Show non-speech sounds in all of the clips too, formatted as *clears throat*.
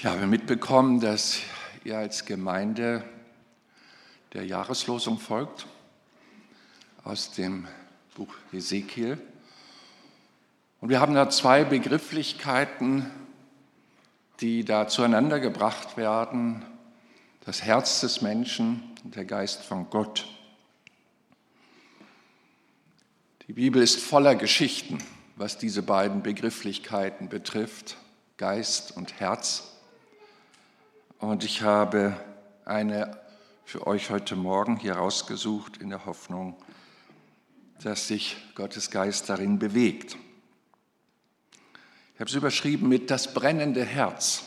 Ich habe mitbekommen, dass ihr als Gemeinde der Jahreslosung folgt aus dem Buch Ezekiel. Und wir haben da zwei Begrifflichkeiten, die da zueinander gebracht werden. Das Herz des Menschen und der Geist von Gott. Die Bibel ist voller Geschichten, was diese beiden Begrifflichkeiten betrifft, Geist und Herz. Und ich habe eine für euch heute Morgen hier rausgesucht in der Hoffnung, dass sich Gottes Geist darin bewegt. Ich habe es überschrieben mit das brennende Herz.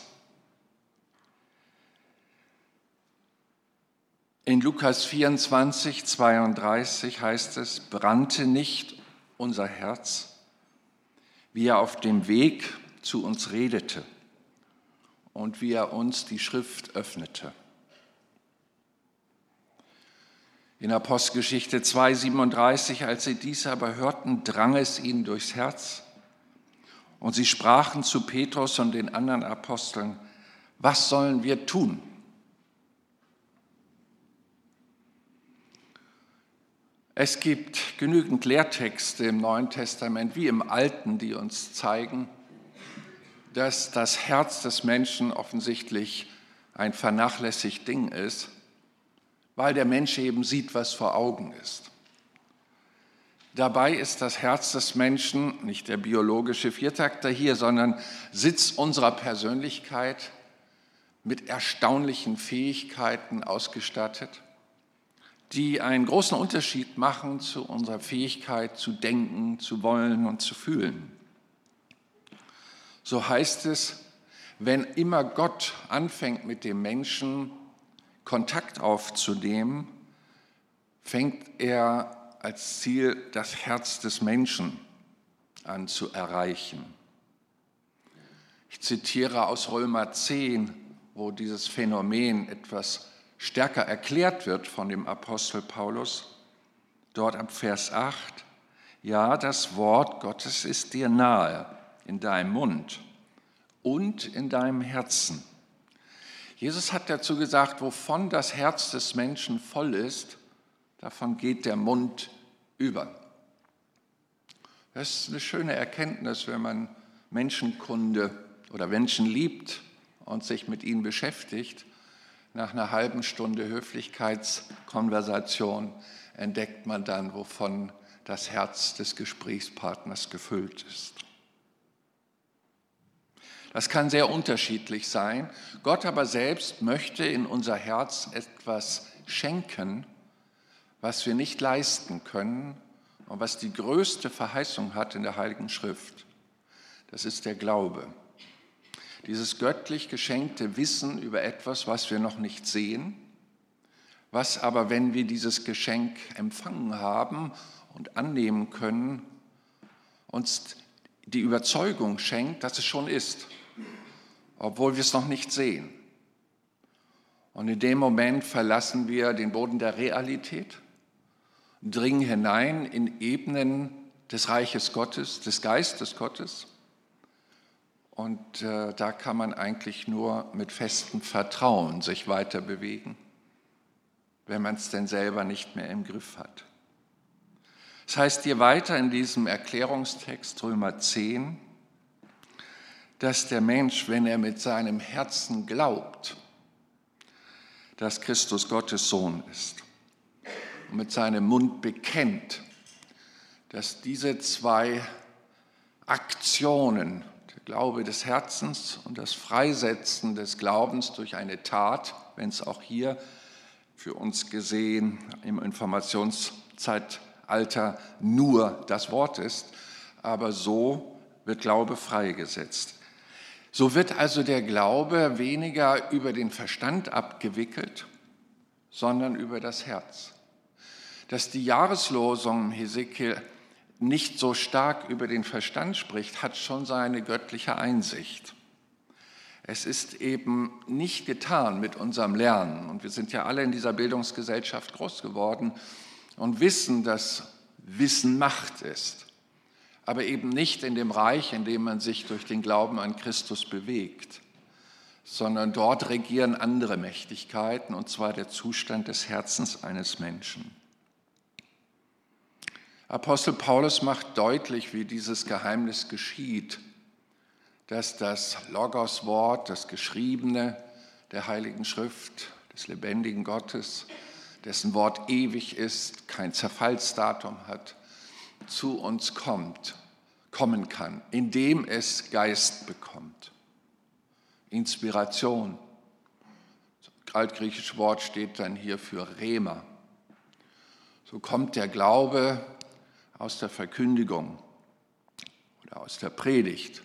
In Lukas 24, 32 heißt es, brannte nicht unser Herz, wie er auf dem Weg zu uns redete und wie er uns die Schrift öffnete. In Apostelgeschichte 2,37, als sie dies aber hörten, drang es ihnen durchs Herz. Und sie sprachen zu Petrus und den anderen Aposteln, was sollen wir tun? Es gibt genügend Lehrtexte im Neuen Testament wie im Alten, die uns zeigen, dass das Herz des Menschen offensichtlich ein vernachlässigt Ding ist, weil der Mensch eben sieht, was vor Augen ist. Dabei ist das Herz des Menschen nicht der biologische Viertakter hier, sondern Sitz unserer Persönlichkeit mit erstaunlichen Fähigkeiten ausgestattet, die einen großen Unterschied machen zu unserer Fähigkeit zu denken, zu wollen und zu fühlen. So heißt es, wenn immer Gott anfängt mit dem Menschen Kontakt aufzunehmen, fängt er als Ziel das Herz des Menschen an zu erreichen. Ich zitiere aus Römer 10, wo dieses Phänomen etwas stärker erklärt wird von dem Apostel Paulus. Dort ab Vers 8, ja, das Wort Gottes ist dir nahe in deinem Mund und in deinem Herzen. Jesus hat dazu gesagt, wovon das Herz des Menschen voll ist, davon geht der Mund über. Das ist eine schöne Erkenntnis, wenn man Menschenkunde oder Menschen liebt und sich mit ihnen beschäftigt. Nach einer halben Stunde Höflichkeitskonversation entdeckt man dann, wovon das Herz des Gesprächspartners gefüllt ist. Das kann sehr unterschiedlich sein. Gott aber selbst möchte in unser Herz etwas schenken, was wir nicht leisten können und was die größte Verheißung hat in der Heiligen Schrift. Das ist der Glaube. Dieses göttlich geschenkte Wissen über etwas, was wir noch nicht sehen, was aber, wenn wir dieses Geschenk empfangen haben und annehmen können, uns die Überzeugung schenkt, dass es schon ist obwohl wir es noch nicht sehen. Und in dem Moment verlassen wir den Boden der Realität, dringen hinein in Ebenen des Reiches Gottes, des Geistes Gottes. Und äh, da kann man eigentlich nur mit festem Vertrauen sich weiter bewegen, wenn man es denn selber nicht mehr im Griff hat. Das heißt hier weiter in diesem Erklärungstext Römer 10, dass der Mensch, wenn er mit seinem Herzen glaubt, dass Christus Gottes Sohn ist und mit seinem Mund bekennt, dass diese zwei Aktionen, der Glaube des Herzens und das Freisetzen des Glaubens durch eine Tat, wenn es auch hier für uns gesehen im Informationszeitalter nur das Wort ist, aber so wird Glaube freigesetzt. So wird also der Glaube weniger über den Verstand abgewickelt, sondern über das Herz. Dass die Jahreslosung Hesekiel nicht so stark über den Verstand spricht, hat schon seine göttliche Einsicht. Es ist eben nicht getan mit unserem Lernen. Und wir sind ja alle in dieser Bildungsgesellschaft groß geworden und wissen, dass Wissen Macht ist aber eben nicht in dem Reich, in dem man sich durch den Glauben an Christus bewegt, sondern dort regieren andere Mächtigkeiten, und zwar der Zustand des Herzens eines Menschen. Apostel Paulus macht deutlich, wie dieses Geheimnis geschieht, dass das Logos-Wort, das Geschriebene der Heiligen Schrift, des lebendigen Gottes, dessen Wort ewig ist, kein Zerfallsdatum hat, zu uns kommt, kommen kann, indem es Geist bekommt. Inspiration. Das altgriechische Wort steht dann hier für Rema. So kommt der Glaube aus der Verkündigung oder aus der Predigt.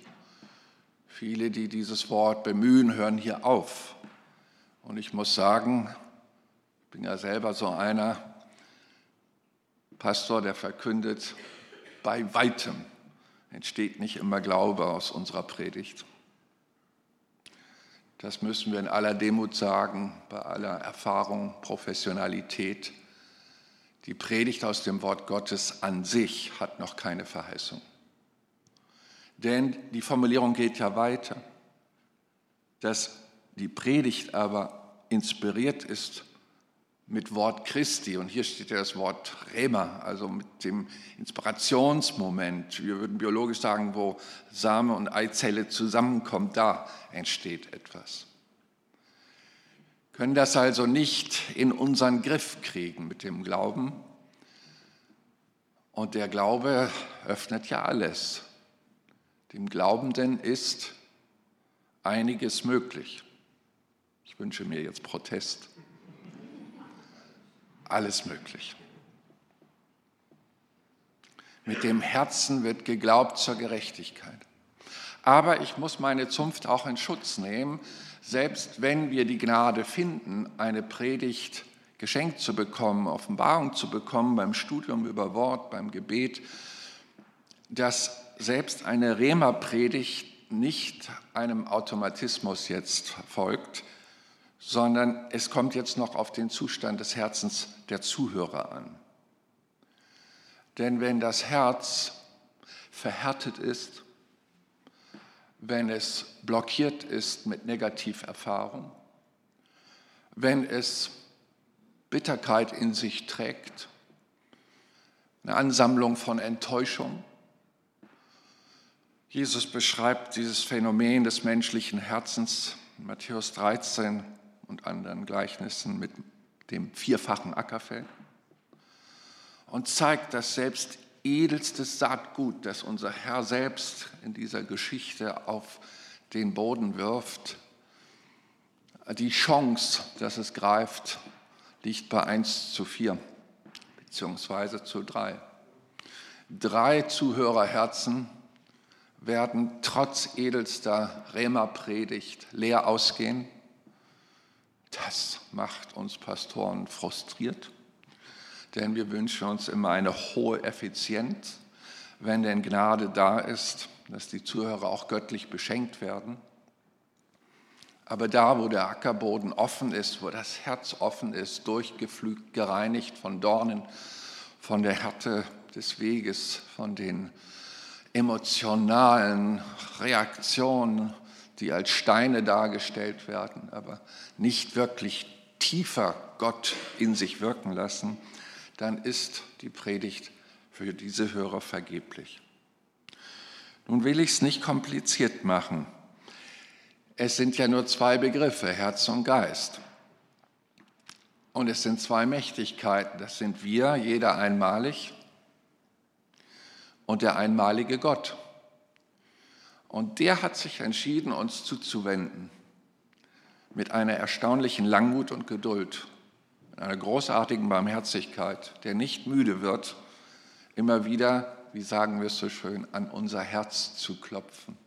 Viele, die dieses Wort bemühen, hören hier auf. Und ich muss sagen, ich bin ja selber so einer Pastor, der verkündet, bei weitem entsteht nicht immer Glaube aus unserer Predigt. Das müssen wir in aller Demut sagen, bei aller Erfahrung, Professionalität. Die Predigt aus dem Wort Gottes an sich hat noch keine Verheißung. Denn die Formulierung geht ja weiter, dass die Predigt aber inspiriert ist mit Wort Christi. Und hier steht ja das Wort Rema, also mit dem Inspirationsmoment. Wir würden biologisch sagen, wo Same und Eizelle zusammenkommen, da entsteht etwas. Können das also nicht in unseren Griff kriegen mit dem Glauben. Und der Glaube öffnet ja alles. Dem Glaubenden ist einiges möglich. Ich wünsche mir jetzt Protest alles möglich. Mit dem Herzen wird geglaubt zur Gerechtigkeit. Aber ich muss meine Zunft auch in Schutz nehmen, selbst wenn wir die Gnade finden, eine Predigt geschenkt zu bekommen, Offenbarung zu bekommen beim Studium über Wort, beim Gebet, dass selbst eine Rema-Predigt nicht einem Automatismus jetzt folgt, sondern es kommt jetzt noch auf den Zustand des Herzens der Zuhörer an. Denn wenn das Herz verhärtet ist, wenn es blockiert ist mit Negativerfahrung, wenn es Bitterkeit in sich trägt, eine Ansammlung von Enttäuschung. Jesus beschreibt dieses Phänomen des menschlichen Herzens in Matthäus 13 und anderen Gleichnissen mit dem vierfachen Ackerfeld und zeigt, dass selbst edelstes Saatgut, das unser Herr selbst in dieser Geschichte auf den Boden wirft, die Chance, dass es greift, liegt bei 1 zu 4 beziehungsweise zu 3. Drei Zuhörerherzen werden trotz edelster Rema-Predigt leer ausgehen das macht uns Pastoren frustriert, denn wir wünschen uns immer eine hohe Effizienz, wenn denn Gnade da ist, dass die Zuhörer auch göttlich beschenkt werden. Aber da, wo der Ackerboden offen ist, wo das Herz offen ist, durchgepflügt, gereinigt von Dornen, von der Härte des Weges, von den emotionalen Reaktionen, die als Steine dargestellt werden, aber nicht wirklich tiefer Gott in sich wirken lassen, dann ist die Predigt für diese Hörer vergeblich. Nun will ich es nicht kompliziert machen. Es sind ja nur zwei Begriffe, Herz und Geist. Und es sind zwei Mächtigkeiten. Das sind wir, jeder einmalig, und der einmalige Gott. Und der hat sich entschieden, uns zuzuwenden mit einer erstaunlichen Langmut und Geduld, einer großartigen Barmherzigkeit, der nicht müde wird, immer wieder, wie sagen wir es so schön, an unser Herz zu klopfen.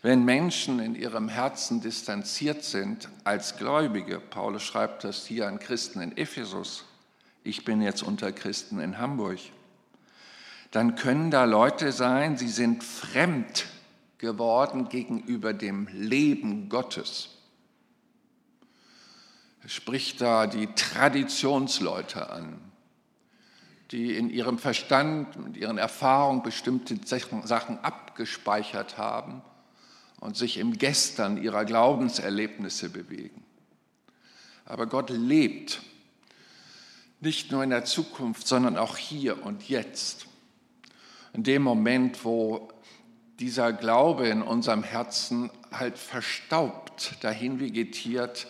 Wenn Menschen in ihrem Herzen distanziert sind als Gläubige, Paulus schreibt das hier an Christen in Ephesus, ich bin jetzt unter Christen in Hamburg, dann können da Leute sein, sie sind fremd geworden gegenüber dem Leben Gottes. Er spricht da die Traditionsleute an, die in ihrem Verstand, mit ihren Erfahrungen bestimmte Sachen abgespeichert haben und sich im Gestern ihrer Glaubenserlebnisse bewegen. Aber Gott lebt nicht nur in der Zukunft, sondern auch hier und jetzt. In dem Moment, wo dieser Glaube in unserem Herzen halt verstaubt, dahin vegetiert,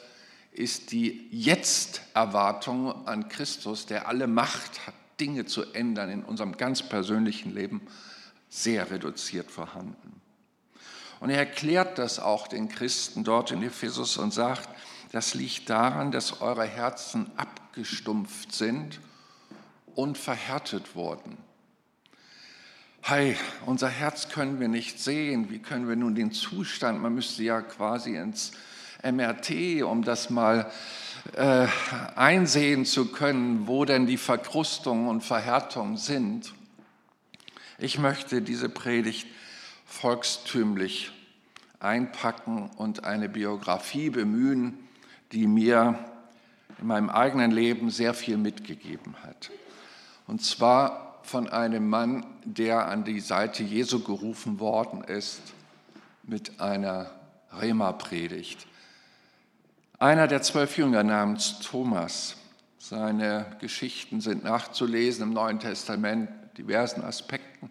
ist die Jetzt-Erwartung an Christus, der alle Macht hat, Dinge zu ändern in unserem ganz persönlichen Leben, sehr reduziert vorhanden. Und er erklärt das auch den Christen dort in Ephesus und sagt, das liegt daran, dass eure Herzen abgestumpft sind und verhärtet wurden. Hey, unser Herz können wir nicht sehen. Wie können wir nun den Zustand, man müsste ja quasi ins MRT, um das mal äh, einsehen zu können, wo denn die Verkrustungen und Verhärtungen sind. Ich möchte diese Predigt volkstümlich einpacken und eine Biografie bemühen, die mir in meinem eigenen Leben sehr viel mitgegeben hat. Und zwar von einem Mann, der an die Seite Jesu gerufen worden ist mit einer Rema-Predigt. Einer der zwölf Jünger namens Thomas. Seine Geschichten sind nachzulesen im Neuen Testament, diversen Aspekten.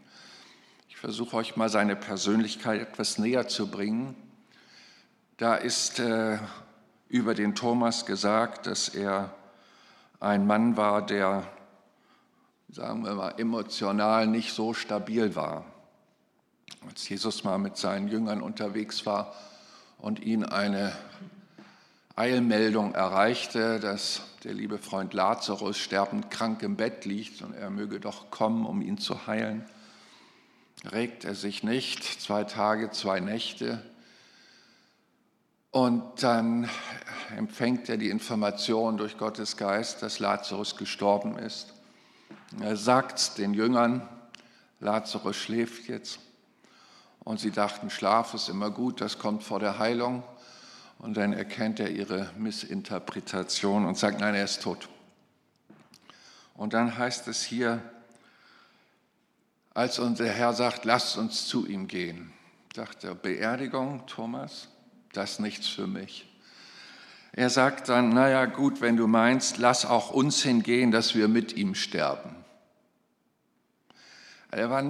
Ich versuche euch mal seine Persönlichkeit etwas näher zu bringen. Da ist äh, über den Thomas gesagt, dass er ein Mann war, der, sagen wir mal, emotional nicht so stabil war. Als Jesus mal mit seinen Jüngern unterwegs war und ihn eine Eilmeldung erreichte, dass der liebe Freund Lazarus sterbend krank im Bett liegt und er möge doch kommen, um ihn zu heilen, regt er sich nicht, zwei Tage, zwei Nächte. Und dann empfängt er die Information durch Gottes Geist, dass Lazarus gestorben ist. Er sagt den Jüngern, Lazarus schläft jetzt. Und sie dachten, Schlaf ist immer gut, das kommt vor der Heilung. Und dann erkennt er ihre Missinterpretation und sagt, nein, er ist tot. Und dann heißt es hier, als unser Herr sagt, lasst uns zu ihm gehen, dachte er, Beerdigung, Thomas, das ist nichts für mich. Er sagt dann, naja gut, wenn du meinst, lass auch uns hingehen, dass wir mit ihm sterben. Er war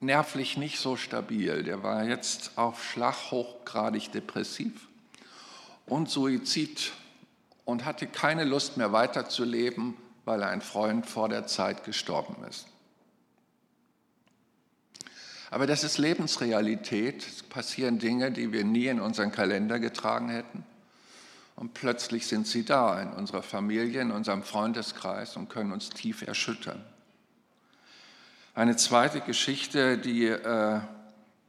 nervlich nicht so stabil, der war jetzt auf Schlag hochgradig depressiv und Suizid und hatte keine Lust mehr weiterzuleben, weil ein Freund vor der Zeit gestorben ist. Aber das ist Lebensrealität. Es passieren Dinge, die wir nie in unseren Kalender getragen hätten. Und plötzlich sind sie da in unserer Familie, in unserem Freundeskreis und können uns tief erschüttern. Eine zweite Geschichte, die äh,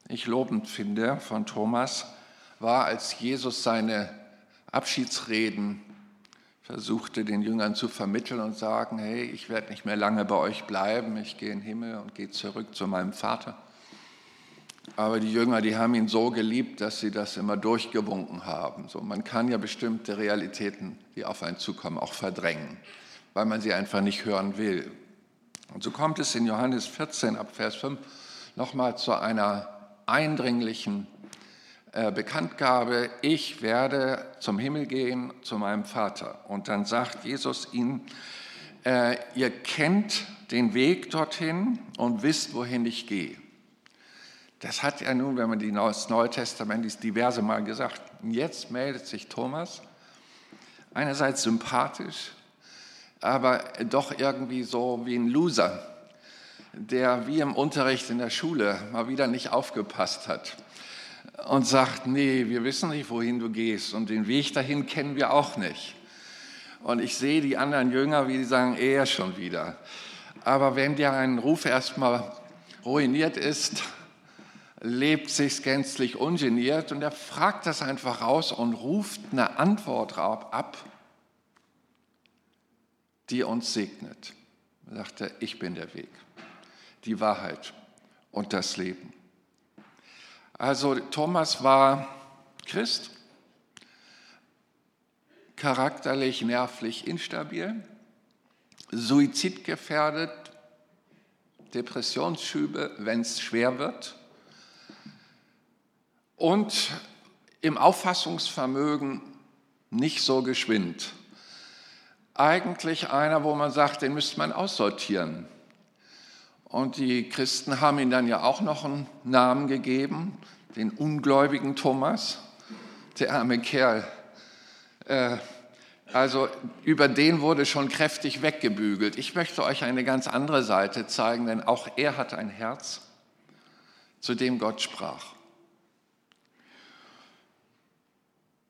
ich lobend finde von Thomas, war, als Jesus seine Abschiedsreden versuchte den Jüngern zu vermitteln und sagen, hey, ich werde nicht mehr lange bei euch bleiben, ich gehe in den Himmel und gehe zurück zu meinem Vater. Aber die Jünger, die haben ihn so geliebt, dass sie das immer durchgewunken haben. So, man kann ja bestimmte Realitäten, die auf einen zukommen, auch verdrängen, weil man sie einfach nicht hören will. Und so kommt es in Johannes 14 ab Vers 5 nochmal zu einer eindringlichen äh, Bekanntgabe, ich werde zum Himmel gehen zu meinem Vater. Und dann sagt Jesus ihnen, äh, ihr kennt den Weg dorthin und wisst, wohin ich gehe. Das hat er nun, wenn man das Neue Testament liest, diverse Mal gesagt. Und jetzt meldet sich Thomas, einerseits sympathisch, aber doch irgendwie so wie ein Loser, der wie im Unterricht in der Schule mal wieder nicht aufgepasst hat und sagt, nee, wir wissen nicht, wohin du gehst und den Weg dahin kennen wir auch nicht. Und ich sehe die anderen Jünger, wie die sagen, er schon wieder. Aber wenn der ein Ruf erstmal ruiniert ist, lebt sich gänzlich ungeniert und er fragt das einfach raus und ruft eine Antwort ab, die uns segnet. Er sagte, ich bin der Weg, die Wahrheit und das Leben. Also Thomas war Christ, charakterlich, nervlich instabil, suizidgefährdet, Depressionsschübe, wenn es schwer wird. Und im Auffassungsvermögen nicht so geschwind. Eigentlich einer, wo man sagt, den müsste man aussortieren. Und die Christen haben ihm dann ja auch noch einen Namen gegeben, den ungläubigen Thomas, der arme Kerl. Äh, also über den wurde schon kräftig weggebügelt. Ich möchte euch eine ganz andere Seite zeigen, denn auch er hat ein Herz, zu dem Gott sprach.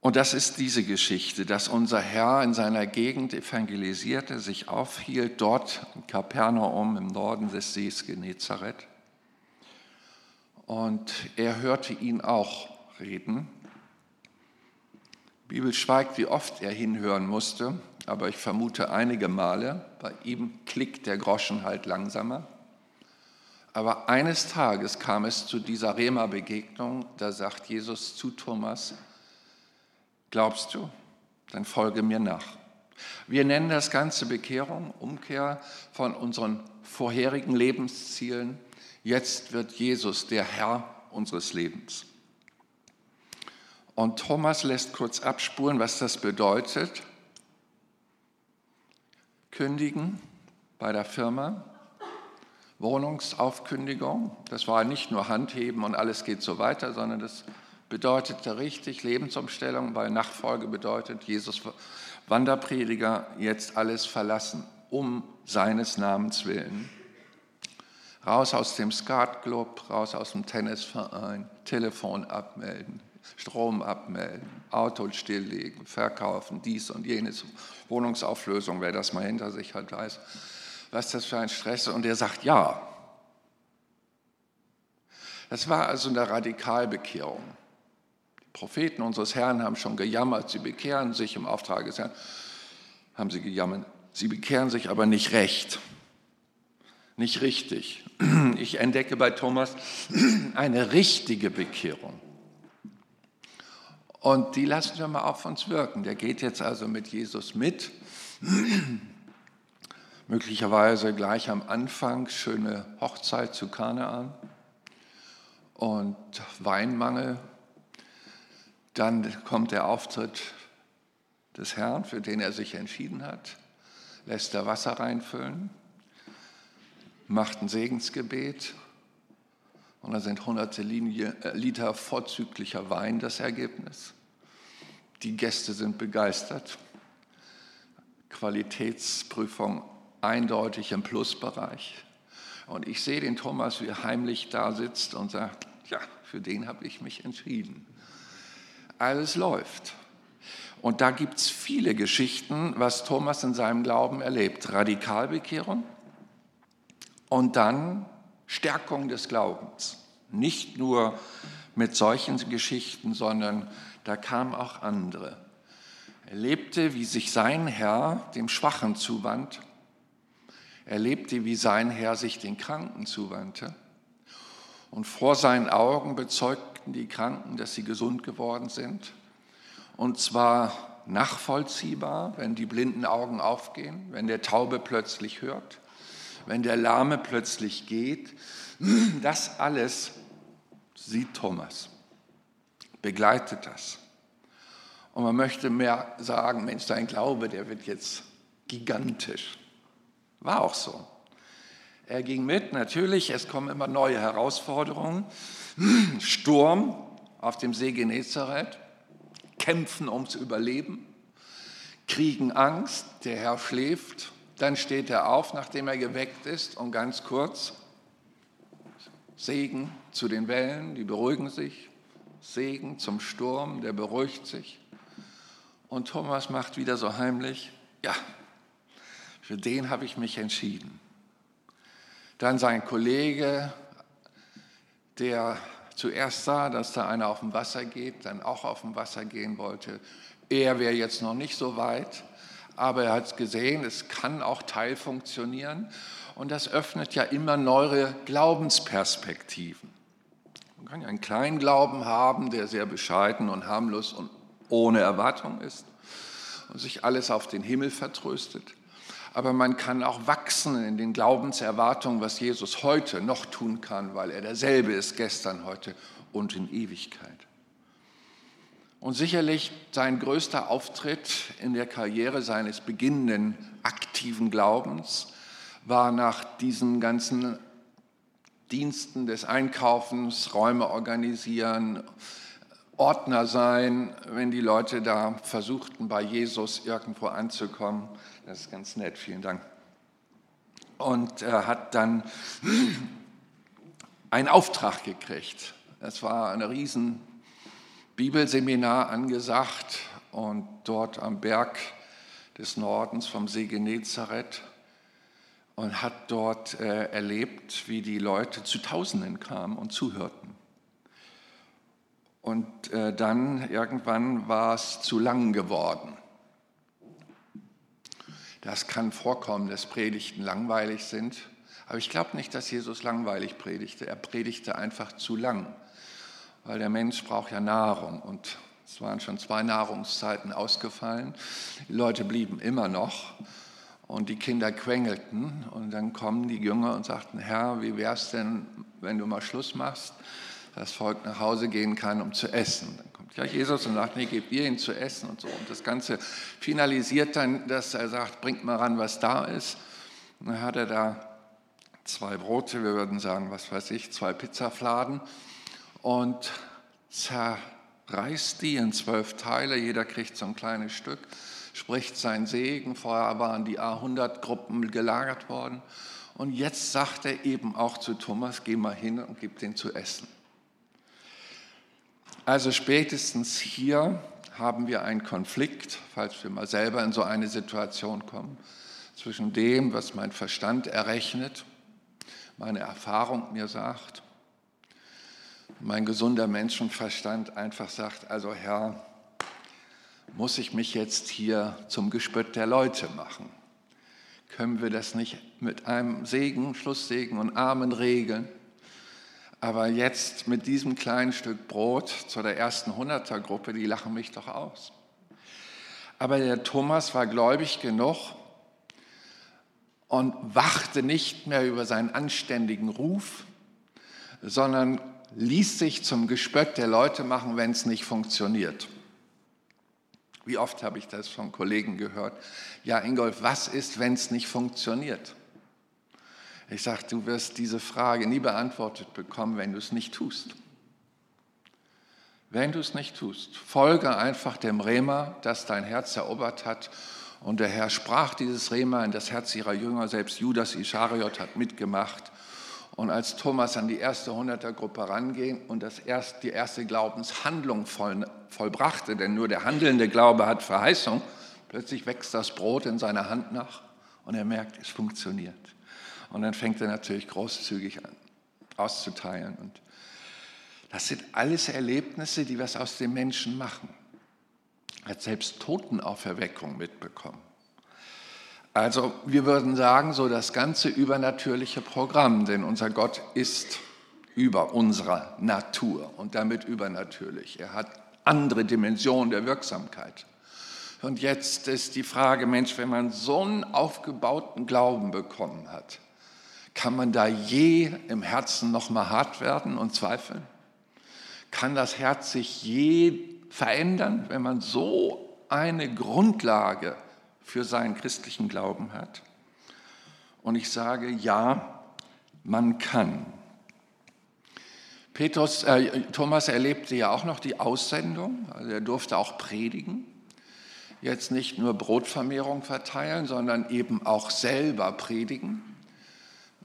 Und das ist diese Geschichte, dass unser Herr in seiner Gegend evangelisierte, sich aufhielt, dort in Kapernaum im Norden des Sees Genezareth. Und er hörte ihn auch reden. Die Bibel schweigt, wie oft er hinhören musste, aber ich vermute einige Male. Bei ihm klickt der Groschen halt langsamer. Aber eines Tages kam es zu dieser Rema-Begegnung, da sagt Jesus zu Thomas, Glaubst du? Dann folge mir nach. Wir nennen das Ganze Bekehrung, Umkehr von unseren vorherigen Lebenszielen. Jetzt wird Jesus der Herr unseres Lebens. Und Thomas lässt kurz abspuren, was das bedeutet. Kündigen bei der Firma, Wohnungsaufkündigung. Das war nicht nur Handheben und alles geht so weiter, sondern das bedeutete richtig Lebensumstellung, weil Nachfolge bedeutet, Jesus Wanderprediger jetzt alles verlassen, um seines Namens willen. Raus aus dem Skatclub, raus aus dem Tennisverein, Telefon abmelden, Strom abmelden, Auto stilllegen, verkaufen, dies und jenes, Wohnungsauflösung, wer das mal hinter sich hat, weiß, was das für ein Stress ist. Und er sagt ja. Das war also eine Radikalbekehrung. Propheten unseres Herrn haben schon gejammert, sie bekehren sich im Auftrag des Herrn, haben sie gejammert. Sie bekehren sich aber nicht recht, nicht richtig. *clears throat* Ich entdecke bei Thomas *clears throat* eine richtige Bekehrung. Und die lassen wir mal auf uns wirken. Der geht jetzt also mit Jesus mit. *clears throat* Möglicherweise gleich am Anfang schöne Hochzeit zu Kanaan und Weinmangel dann kommt der Auftritt des Herrn, für den er sich entschieden hat, lässt er Wasser reinfüllen, macht ein Segensgebet und da sind hunderte äh, Liter vorzüglicher Wein das Ergebnis. Die Gäste sind begeistert. Qualitätsprüfung eindeutig im Plusbereich. Und ich sehe den Thomas, wie er heimlich da sitzt und sagt, ja, für den habe ich mich entschieden alles läuft. Und da gibt es viele Geschichten, was Thomas in seinem Glauben erlebt. Radikalbekehrung und dann Stärkung des Glaubens. Nicht nur mit solchen Geschichten, sondern da kamen auch andere. Er lebte, wie sich sein Herr dem Schwachen zuwandt. Er lebte, wie sein Herr sich den Kranken zuwandte. Und vor seinen Augen bezeugt berichten die Kranken, dass sie gesund geworden sind. Und zwar nachvollziehbar, wenn die blinden Augen aufgehen, wenn der Taube plötzlich hört, wenn der Lahme plötzlich geht. Das alles sieht Thomas, begleitet das. Und man möchte mehr sagen, Mensch, dein Glaube, der wird jetzt gigantisch. War auch so. Er ging mit, natürlich, es kommen immer neue Herausforderungen. Sturm auf dem See Genezareth, kämpfen ums Überleben, kriegen Angst, der Herr schläft, dann steht er auf, nachdem er geweckt ist und ganz kurz Segen zu den Wellen, die beruhigen sich, Segen zum Sturm, der beruhigt sich. Und Thomas macht wieder so heimlich, ja, für den habe ich mich entschieden. Dann sein Kollege der zuerst sah, dass da einer auf dem Wasser geht, dann auch auf dem Wasser gehen wollte. Er wäre jetzt noch nicht so weit, aber er hat gesehen, es kann auch teilfunktionieren und das öffnet ja immer neue Glaubensperspektiven. Man kann ja einen kleinen Glauben haben, der sehr bescheiden und harmlos und ohne Erwartung ist und sich alles auf den Himmel vertröstet. Aber man kann auch wachsen in den Glaubenserwartungen, was Jesus heute noch tun kann, weil er derselbe ist gestern, heute und in Ewigkeit. Und sicherlich sein größter Auftritt in der Karriere seines beginnenden aktiven Glaubens war nach diesen ganzen Diensten des Einkaufens, Räume organisieren, Ordner sein, wenn die Leute da versuchten, bei Jesus irgendwo anzukommen. Das ist ganz nett, vielen Dank. Und er hat dann einen Auftrag gekriegt. Es war ein riesen Bibelseminar angesagt und dort am Berg des Nordens vom See Genezareth und hat dort äh, erlebt, wie die Leute zu Tausenden kamen und zuhörten. Und äh, dann irgendwann war es zu lang geworden. Das kann vorkommen, dass Predigten langweilig sind. Aber ich glaube nicht, dass Jesus langweilig predigte. Er predigte einfach zu lang, weil der Mensch braucht ja Nahrung. Und es waren schon zwei Nahrungszeiten ausgefallen. Die Leute blieben immer noch. Und die Kinder quengelten. Und dann kommen die Jünger und sagten, Herr, wie wäre es denn, wenn du mal Schluss machst? das Volk nach Hause gehen kann, um zu essen. Dann kommt ja Jesus und sagt, nee, gebt ihr ihn zu essen und so. Und das Ganze finalisiert dann, dass er sagt, bringt mal ran, was da ist. Und dann hat er da zwei Brote, wir würden sagen, was weiß ich, zwei Pizzafladen und zerreißt die in zwölf Teile, jeder kriegt so ein kleines Stück, spricht seinen Segen, vorher waren die A100-Gruppen gelagert worden und jetzt sagt er eben auch zu Thomas, geh mal hin und gib den zu essen. Also spätestens hier haben wir einen Konflikt, falls wir mal selber in so eine Situation kommen, zwischen dem, was mein Verstand errechnet, meine Erfahrung mir sagt, mein gesunder Menschenverstand einfach sagt, also Herr, muss ich mich jetzt hier zum Gespött der Leute machen? Können wir das nicht mit einem Segen, Schlusssegen und Amen regeln? Aber jetzt mit diesem kleinen Stück Brot zu der ersten Hundertergruppe, die lachen mich doch aus. Aber der Thomas war gläubig genug und wachte nicht mehr über seinen anständigen Ruf, sondern ließ sich zum Gespött der Leute machen, wenn es nicht funktioniert. Wie oft habe ich das von Kollegen gehört? Ja, Ingolf, was ist, wenn es nicht funktioniert? Ich sage, du wirst diese Frage nie beantwortet bekommen, wenn du es nicht tust. Wenn du es nicht tust, folge einfach dem Rema, das dein Herz erobert hat. Und der Herr sprach dieses Rema in das Herz ihrer Jünger, selbst Judas Ischariot hat mitgemacht. Und als Thomas an die erste Hundertergruppe ranging und das erst, die erste Glaubenshandlung voll, vollbrachte, denn nur der handelnde Glaube hat Verheißung, plötzlich wächst das Brot in seiner Hand nach und er merkt, es funktioniert. Und dann fängt er natürlich großzügig an, auszuteilen. Und das sind alles Erlebnisse, die was aus dem Menschen machen. Er hat selbst Totenauferweckung mitbekommen. Also wir würden sagen, so das ganze übernatürliche Programm, denn unser Gott ist über unserer Natur und damit übernatürlich. Er hat andere Dimensionen der Wirksamkeit. Und jetzt ist die Frage, Mensch, wenn man so einen aufgebauten Glauben bekommen hat, kann man da je im Herzen noch mal hart werden und zweifeln? Kann das Herz sich je verändern, wenn man so eine Grundlage für seinen christlichen Glauben hat? Und ich sage, ja, man kann. Petrus, äh, Thomas erlebte ja auch noch die Aussendung, also er durfte auch predigen. Jetzt nicht nur Brotvermehrung verteilen, sondern eben auch selber predigen.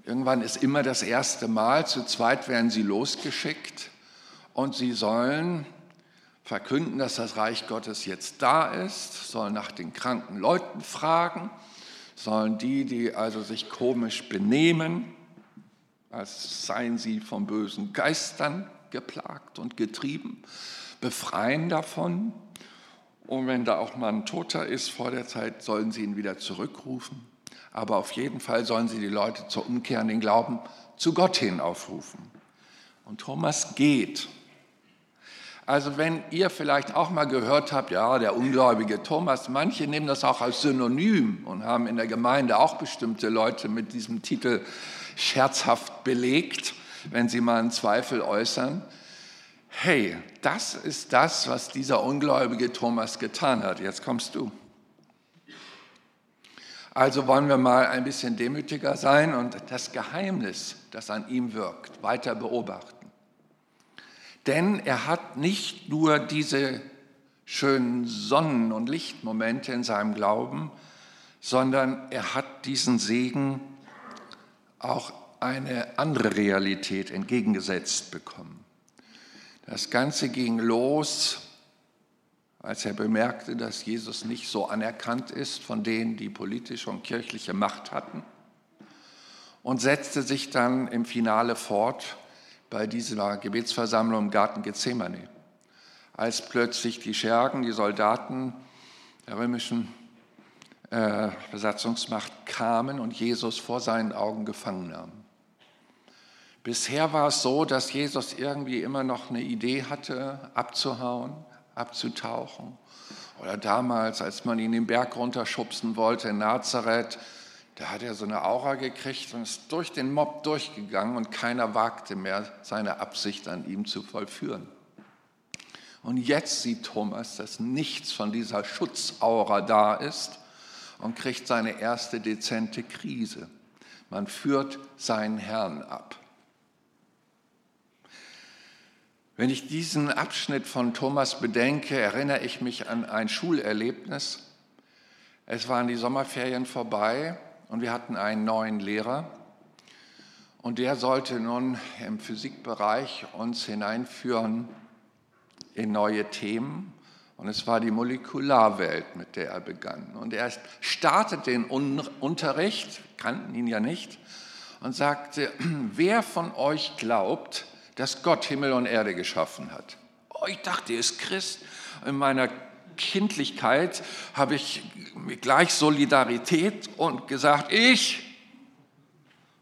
Irgendwann ist immer das erste Mal, zu zweit werden sie losgeschickt und sie sollen verkünden, dass das Reich Gottes jetzt da ist, sollen nach den kranken Leuten fragen, sollen die, die also sich komisch benehmen, als seien sie von bösen Geistern geplagt und getrieben, befreien davon. Und wenn da auch mal ein Toter ist vor der Zeit, sollen sie ihn wieder zurückrufen aber auf jeden Fall sollen sie die Leute zur Umkehr in den Glauben zu Gott hin aufrufen. Und Thomas geht. Also wenn ihr vielleicht auch mal gehört habt, ja, der ungläubige Thomas, manche nehmen das auch als Synonym und haben in der Gemeinde auch bestimmte Leute mit diesem Titel scherzhaft belegt, wenn sie mal einen Zweifel äußern. Hey, das ist das, was dieser ungläubige Thomas getan hat. Jetzt kommst du. Also wollen wir mal ein bisschen demütiger sein und das Geheimnis, das an ihm wirkt, weiter beobachten. Denn er hat nicht nur diese schönen Sonnen- und Lichtmomente in seinem Glauben, sondern er hat diesen Segen auch eine andere Realität entgegengesetzt bekommen. Das Ganze ging los, als er bemerkte, dass Jesus nicht so anerkannt ist von denen, die politische und kirchliche Macht hatten, und setzte sich dann im Finale fort bei dieser Gebetsversammlung im Garten Gethsemane, als plötzlich die Schergen, die Soldaten der römischen äh, Besatzungsmacht kamen und Jesus vor seinen Augen gefangen nahmen. Bisher war es so, dass Jesus irgendwie immer noch eine Idee hatte, abzuhauen, abzutauchen. Oder damals, als man ihn den Berg runterschubsen wollte in Nazareth, da hat er so eine Aura gekriegt und ist durch den Mob durchgegangen und keiner wagte mehr, seine Absicht an ihm zu vollführen. Und jetzt sieht Thomas, dass nichts von dieser Schutzaura da ist und kriegt seine erste dezente Krise. Man führt seinen Herrn ab. Wenn ich diesen Abschnitt von Thomas bedenke, erinnere ich mich an ein Schulerlebnis. Es waren die Sommerferien vorbei und wir hatten einen neuen Lehrer und der sollte nun im Physikbereich uns hineinführen in neue Themen und es war die Molekularwelt, mit der er begann. Und er startete den Unterricht, kannten ihn ja nicht, und sagte, wer von euch glaubt, dass Gott Himmel und Erde geschaffen hat? Oh, ich dachte, er ist Christ. In meiner Kindlichkeit habe ich gleich Solidarität und gesagt, ich.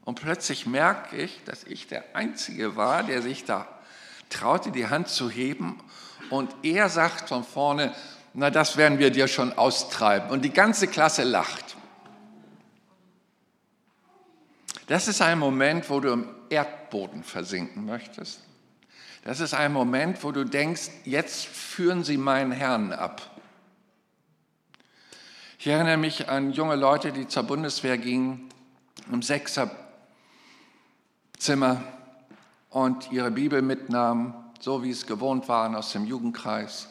Und plötzlich merke ich, dass ich der Einzige war, der sich da traute, die Hand zu heben. Und er sagt von vorne, na das werden wir dir schon austreiben. Und die ganze Klasse lacht. Das ist ein Moment, wo du im Erdboden versinken möchtest. Das ist ein Moment, wo du denkst, jetzt führen sie meinen Herrn ab. Ich erinnere mich an junge Leute, die zur Bundeswehr gingen, im Sechserzimmer und ihre Bibel mitnahmen, so wie es gewohnt waren aus dem Jugendkreis,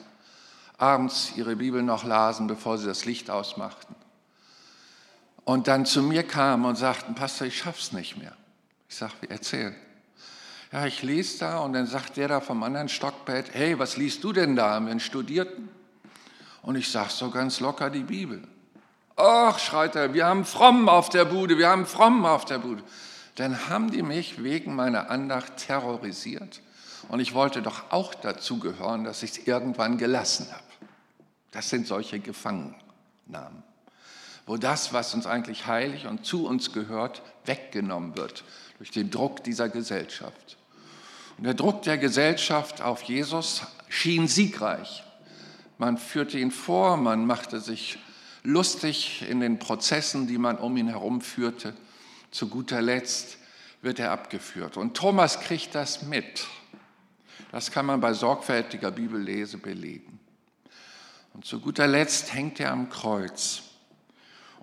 abends ihre Bibel noch lasen, bevor sie das Licht ausmachten. Und dann zu mir kamen und sagten, Pastor, ich schaff's nicht mehr. Ich sagte, erzähl. Ja, ich lese da und dann sagt der da vom anderen Stockbett, hey, was liest du denn da? Haben wir einen Studierten? Und ich sage so ganz locker die Bibel. Ach, schreit er, wir haben Fromm auf der Bude, wir haben Fromm auf der Bude. Dann haben die mich wegen meiner Andacht terrorisiert. Und ich wollte doch auch dazu gehören, dass ich es irgendwann gelassen habe. Das sind solche Gefangennahmen, wo das, was uns eigentlich heilig und zu uns gehört, weggenommen wird durch den Druck dieser Gesellschaft. Und der Druck der Gesellschaft auf Jesus schien siegreich. Man führte ihn vor, man machte sich lustig in den Prozessen, die man um ihn herum führte. Zu guter Letzt wird er abgeführt. Und Thomas kriegt das mit. Das kann man bei sorgfältiger Bibellese belegen. Und zu guter Letzt hängt er am Kreuz.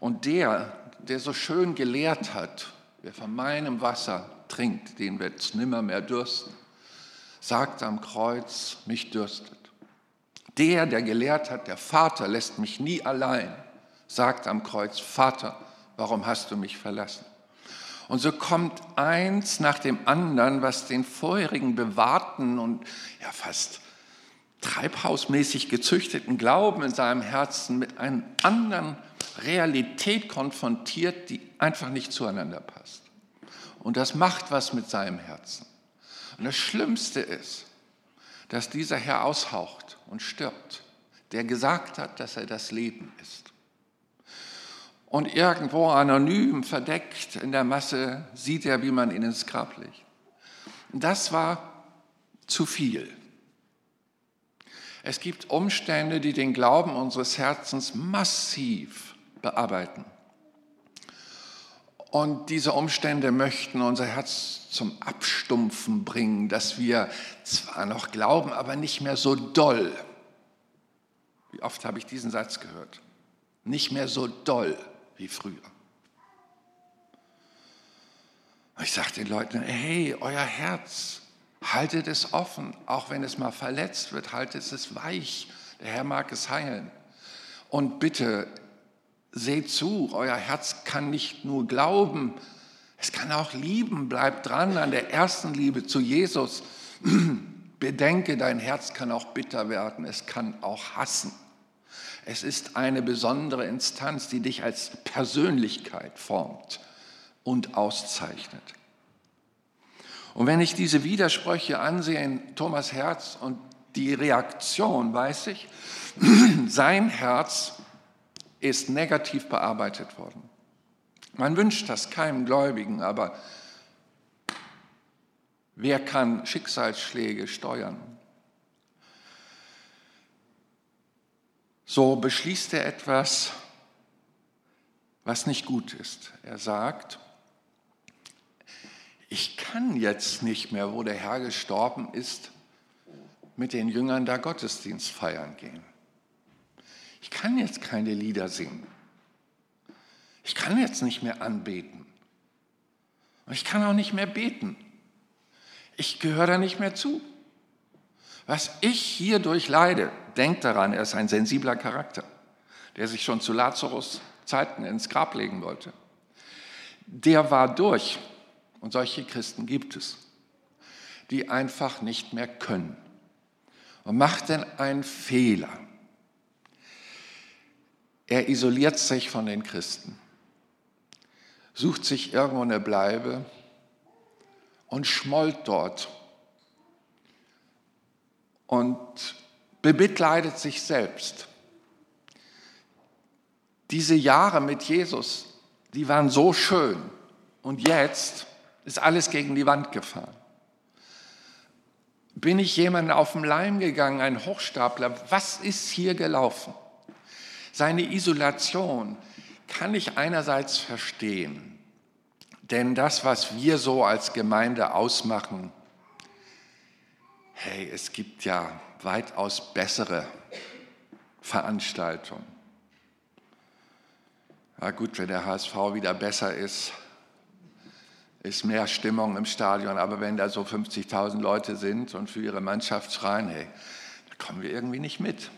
Und der, der so schön gelehrt hat, wer von meinem Wasser trinkt, den wird es nimmer mehr dürsten, sagt am Kreuz, mich dürstet. Der, der gelehrt hat, der Vater lässt mich nie allein, sagt am Kreuz, Vater, warum hast du mich verlassen? Und so kommt eins nach dem anderen, was den vorherigen bewahrten und ja fast treibhausmäßig gezüchteten Glauben in seinem Herzen mit einer anderen Realität konfrontiert, die einfach nicht zueinander passt. Und das macht was mit seinem Herzen. Und das Schlimmste ist, dass dieser Herr aushaucht und stirbt, der gesagt hat, dass er das Leben ist. Und irgendwo anonym, verdeckt in der Masse, sieht er, wie man ihn ins Grab legt. Das war zu viel. Es gibt Umstände, die den Glauben unseres Herzens massiv bearbeiten. Und diese Umstände möchten unser Herz zum Abstumpfen bringen, dass wir zwar noch glauben, aber nicht mehr so doll. Wie oft habe ich diesen Satz gehört? Nicht mehr so doll wie früher. Ich sage den Leuten, hey, euer Herz, haltet es offen, auch wenn es mal verletzt wird, haltet es weich. Der Herr mag es heilen. Und bitte, seht zu, euer Herz kann nicht nur glauben, es kann auch lieben. Bleibt dran an der ersten Liebe zu Jesus. *clears throat* Bedenke, dein Herz kann auch bitter werden, es kann auch hassen. Es ist eine besondere Instanz, die dich als Persönlichkeit formt und auszeichnet. Und wenn ich diese Widersprüche ansehe in Thomas Herz und die Reaktion, weiß ich, *clears throat* sein Herz ist negativ bearbeitet worden. Man wünscht das keinem Gläubigen, aber wer kann Schicksalsschläge steuern? So beschließt er etwas, was nicht gut ist. Er sagt, ich kann jetzt nicht mehr, wo der Herr gestorben ist, mit den Jüngern da Gottesdienst feiern gehen. Ich kann jetzt keine Lieder singen. Ich kann jetzt nicht mehr anbeten. Und ich kann auch nicht mehr beten. Ich gehöre da nicht mehr zu. Was ich hier durchleide, denkt daran, er ist ein sensibler Charakter, der sich schon zu Lazarus Zeiten ins Grab legen wollte. Der war durch. Und solche Christen gibt es, die einfach nicht mehr können. Und macht denn einen Fehler. Er isoliert sich von den Christen, sucht sich irgendwo eine Bleibe und schmollt dort und bemitleidet sich selbst. Diese Jahre mit Jesus, die waren so schön und jetzt ist alles gegen die Wand gefahren. Bin ich jemandem auf den Leim gegangen, ein Hochstapler? Was ist hier gelaufen? Seine Isolation kann ich einerseits verstehen, denn das, was wir so als Gemeinde ausmachen, hey, es gibt ja weitaus bessere Veranstaltungen. Ja gut, wenn der HSV wieder besser ist, ist mehr Stimmung im Stadion. Aber wenn da so 50.000 Leute sind und für ihre Mannschaft schreien, hey, da kommen wir irgendwie nicht mit.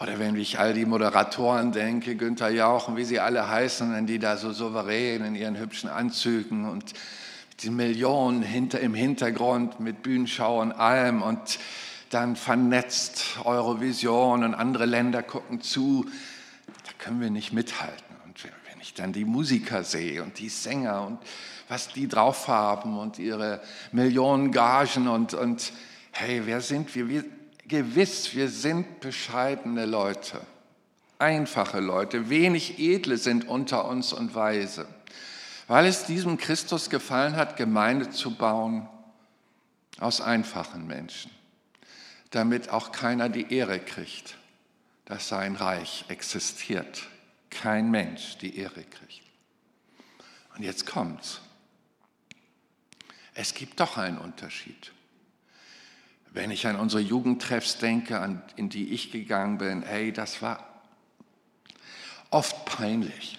Oder wenn ich all die Moderatoren denke, Günther Jauch und wie sie alle heißen, die da so souverän in ihren hübschen Anzügen und die Millionen hinter, im Hintergrund mit Bühnenschau und allem und dann vernetzt Eurovision und andere Länder gucken zu, da können wir nicht mithalten ich dann die Musiker sehe und die Sänger und was die drauf haben und ihre Millionen Gagen und, und hey, wer sind wir? wir? Gewiss, wir sind bescheidene Leute, einfache Leute, wenig edle sind unter uns und weise, weil es diesem Christus gefallen hat, Gemeinde zu bauen aus einfachen Menschen, damit auch keiner die Ehre kriegt, dass sein Reich existiert kein Mensch die Ehre kriegt. Und jetzt kommt's. Es gibt doch einen Unterschied. Wenn ich an unsere Jugendtreffs denke, an, in die ich gegangen bin, hey, das war oft peinlich.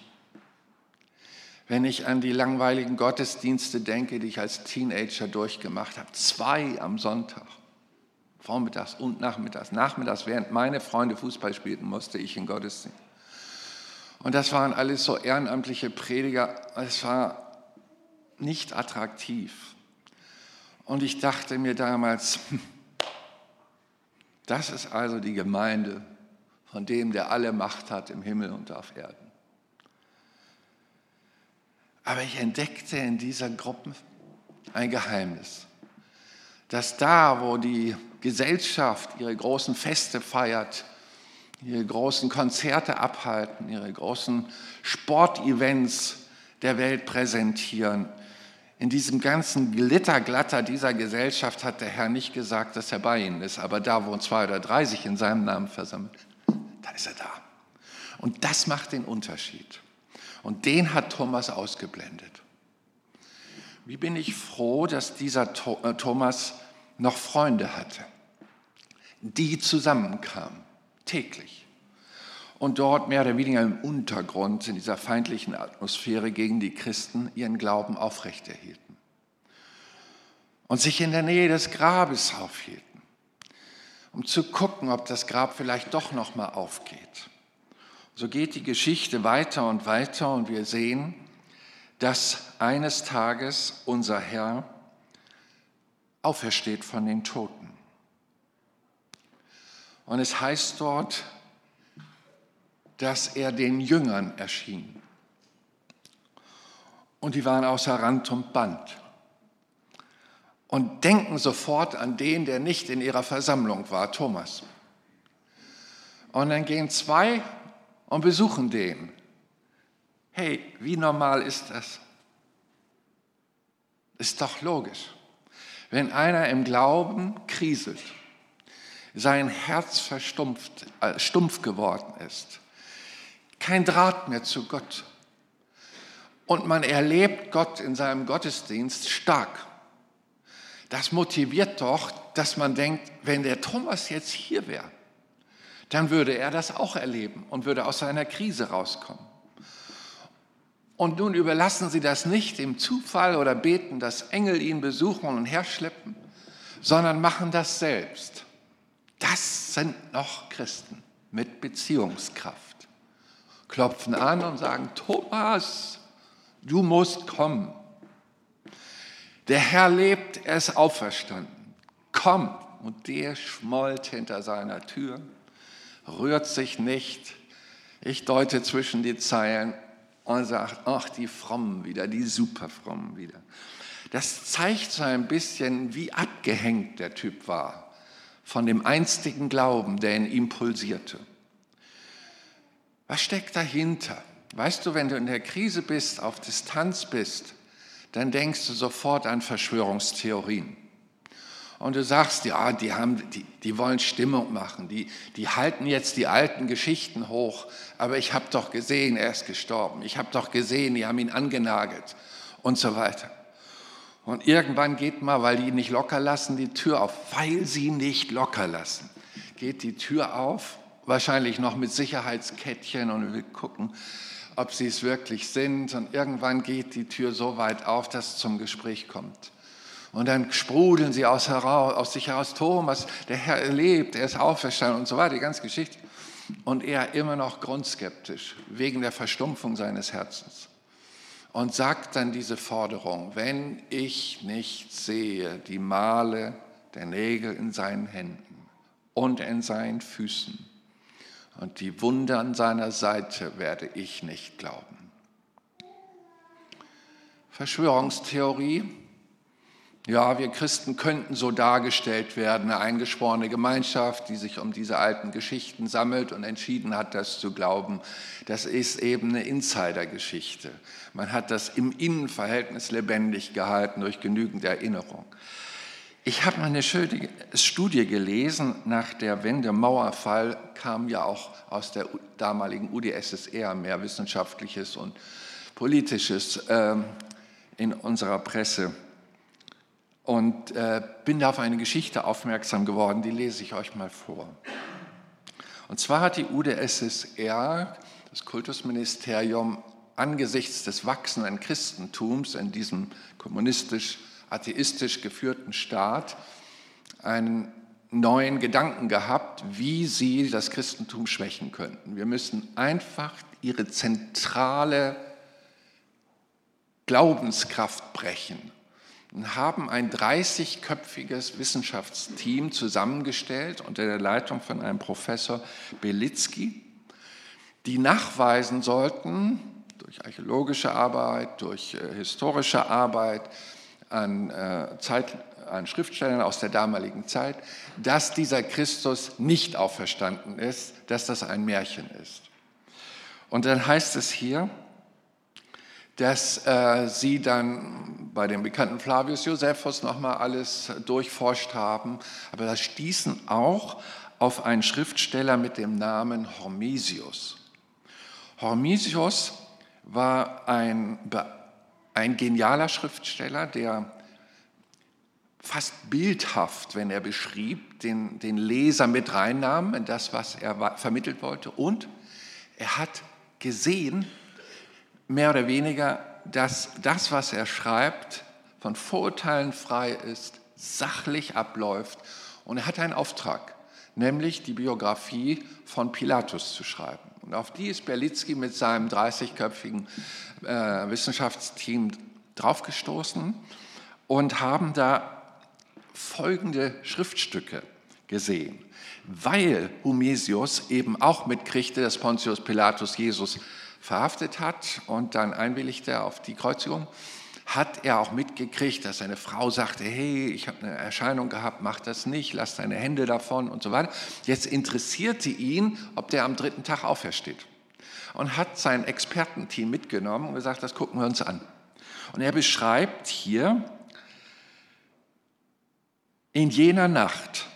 Wenn ich an die langweiligen Gottesdienste denke, die ich als Teenager durchgemacht habe, zwei am Sonntag, vormittags und nachmittags. Nachmittags, während meine Freunde Fußball spielten, musste ich in Gottesdienst. Und das waren alles so ehrenamtliche Prediger. Es war nicht attraktiv. Und ich dachte mir damals, *laughs* das ist also die Gemeinde von dem, der alle Macht hat im Himmel und auf Erden. Aber ich entdeckte in dieser Gruppe ein Geheimnis, dass da, wo die Gesellschaft ihre großen Feste feiert, ihre großen Konzerte abhalten, ihre großen Sportevents der Welt präsentieren, in diesem ganzen Glitterglatter dieser Gesellschaft hat der Herr nicht gesagt, dass er bei ihnen ist, aber da, wo zwei oder drei sich in seinem Namen versammeln, da ist er da. Und das macht den Unterschied. Und den hat Thomas ausgeblendet. Wie bin ich froh, dass dieser äh, Thomas noch Freunde hatte, die zusammenkamen, täglich. Und dort mehr oder weniger im Untergrund in dieser feindlichen Atmosphäre gegen die Christen ihren Glauben aufrechterhielten. Und sich in der Nähe des Grabes aufhielten, um zu gucken, ob das Grab vielleicht doch noch mal aufgeht. So geht die Geschichte weiter und weiter und wir sehen, dass eines Tages unser Herr aufersteht von den Toten. Und es heißt dort, dass er den Jüngern erschien. Und die waren außer Rand und Band. Und denken sofort an den, der nicht in ihrer Versammlung war, Thomas. Und dann gehen zwei und besuchen den. Hey, wie normal ist das? Ist doch logisch. Wenn einer im Glauben kriselt, sein Herz verstumpft, äh, stumpf geworden ist, kein Draht mehr zu Gott und man erlebt Gott in seinem Gottesdienst stark, das motiviert doch, dass man denkt, wenn der Thomas jetzt hier wäre, dann würde er das auch erleben und würde aus seiner Krise rauskommen. Und nun überlassen Sie das nicht dem Zufall oder beten, dass Engel ihn besuchen und herschleppen, sondern machen das selbst. Das sind noch Christen mit Beziehungskraft. Klopfen an und sagen, Thomas, du musst kommen. Der Herr lebt, er ist auferstanden. Komm. Und der schmollt hinter seiner Tür, rührt sich nicht. Ich deute zwischen die Zeilen, und sagt, ach, die Frommen wieder, die Superfrommen wieder. Das zeigt so ein bisschen, wie abgehängt der Typ war von dem einstigen Glauben, der in ihm pulsierte. Was steckt dahinter? Weißt du, wenn du in der Krise bist, auf Distanz bist, dann denkst du sofort an Verschwörungstheorien. Und du sagst, ja, die, haben, die, die wollen Stimmung machen, die, die halten jetzt die alten Geschichten hoch, aber ich habe doch gesehen, er ist gestorben, ich habe doch gesehen, die haben ihn angenagelt. Und so weiter. Und irgendwann geht mal, weil die ihn nicht locker lassen, die Tür auf, weil sie nicht locker lassen, geht die Tür auf, wahrscheinlich noch mit Sicherheitskettchen und wir gucken, ob sie es wirklich sind. Und irgendwann geht die Tür so weit auf, dass es zum Gespräch kommt. Und dann sprudeln sie aus, heraus, aus sich heraus, Thomas, der Herr lebt, er ist auferstanden und so weiter, die ganze Geschichte. Und er immer noch grundskeptisch wegen der Verstumpfung seines Herzens. Und sagt dann diese Forderung, wenn ich nicht sehe die Male der Nägel in seinen Händen und in seinen Füßen und die Wunder an seiner Seite, werde ich nicht glauben. Verschwörungstheorie, ja, wir Christen könnten so dargestellt werden, eine eingeschworene Gemeinschaft, die sich um diese alten Geschichten sammelt und entschieden hat, das zu glauben. Das ist eben eine Insidergeschichte. Man hat das im Innenverhältnis lebendig gehalten durch genügend Erinnerung. Ich habe mal eine schöne Studie gelesen, nach der Wende-Mauerfall kam ja auch aus der damaligen UdSSR mehr Wissenschaftliches und Politisches äh, in unserer Presse und äh, bin da auf eine Geschichte aufmerksam geworden, die lese ich euch mal vor. Und zwar hat die UdSSR, das Kultusministerium, angesichts des wachsenden Christentums in diesem kommunistisch-atheistisch geführten Staat einen neuen Gedanken gehabt, wie sie das Christentum schwächen könnten. Wir müssen einfach ihre zentrale Glaubenskraft brechen und haben ein 30-köpfiges Wissenschaftsteam zusammengestellt unter der Leitung von einem Professor Belitzky, die nachweisen sollten, durch archäologische Arbeit, durch äh, historische Arbeit an, äh, Zeit, an Schriftstellern aus der damaligen Zeit, dass dieser Christus nicht auferstanden ist, dass das ein Märchen ist. Und dann heißt es hier, dass äh, sie dann bei dem bekannten Flavius Josephus nochmal alles durchforscht haben. Aber da stießen auch auf einen Schriftsteller mit dem Namen Hormesius. Hormesius war ein, ein genialer Schriftsteller, der fast bildhaft, wenn er beschrieb, den, den Leser mit reinnahm in das, was er vermittelt wollte. Und er hat gesehen, mehr oder weniger, dass das, was er schreibt, von Vorurteilen frei ist, sachlich abläuft. Und er hat einen Auftrag, nämlich die Biografie von Pilatus zu schreiben. Und auf die ist Berlitzky mit seinem 30-köpfigen äh, Wissenschaftsteam draufgestoßen und haben da folgende Schriftstücke gesehen. Weil Humesius eben auch mitkriegte, dass Pontius Pilatus Jesus verhaftet hat und dann einwilligte auf die Kreuzigung, hat er auch mitgekriegt, dass seine Frau sagte, hey, ich habe eine Erscheinung gehabt, mach das nicht, lass deine Hände davon und so weiter. Jetzt interessierte ihn, ob der am dritten Tag aufersteht. Und hat sein Expertenteam mitgenommen und gesagt, das gucken wir uns an. Und er beschreibt hier, in jener Nacht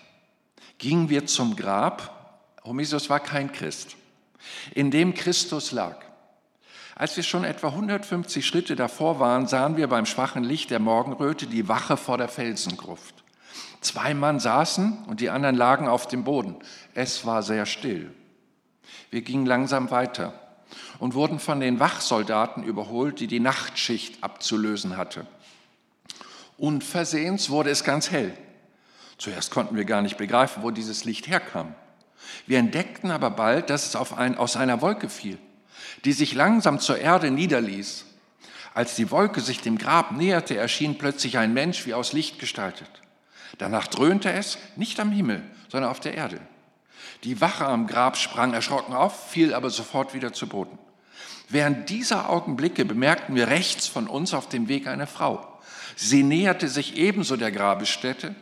gingen wir zum Grab, Homesius war kein Christ, in dem Christus lag. Als wir schon etwa 150 Schritte davor waren, sahen wir beim schwachen Licht der Morgenröte die Wache vor der Felsengruft. Zwei Mann saßen und die anderen lagen auf dem Boden. Es war sehr still. Wir gingen langsam weiter und wurden von den Wachsoldaten überholt, die die Nachtschicht abzulösen hatte. Unversehens wurde es ganz hell. Zuerst konnten wir gar nicht begreifen, wo dieses Licht herkam. Wir entdeckten aber bald, dass es ein, aus einer Wolke fiel die sich langsam zur Erde niederließ. Als die Wolke sich dem Grab näherte, erschien plötzlich ein Mensch wie aus Licht gestaltet. Danach dröhnte es, nicht am Himmel, sondern auf der Erde. Die Wache am Grab sprang erschrocken auf, fiel aber sofort wieder zu Boden. Während dieser Augenblicke bemerkten wir rechts von uns auf dem Weg eine Frau. Sie näherte sich ebenso der Grabesstätte.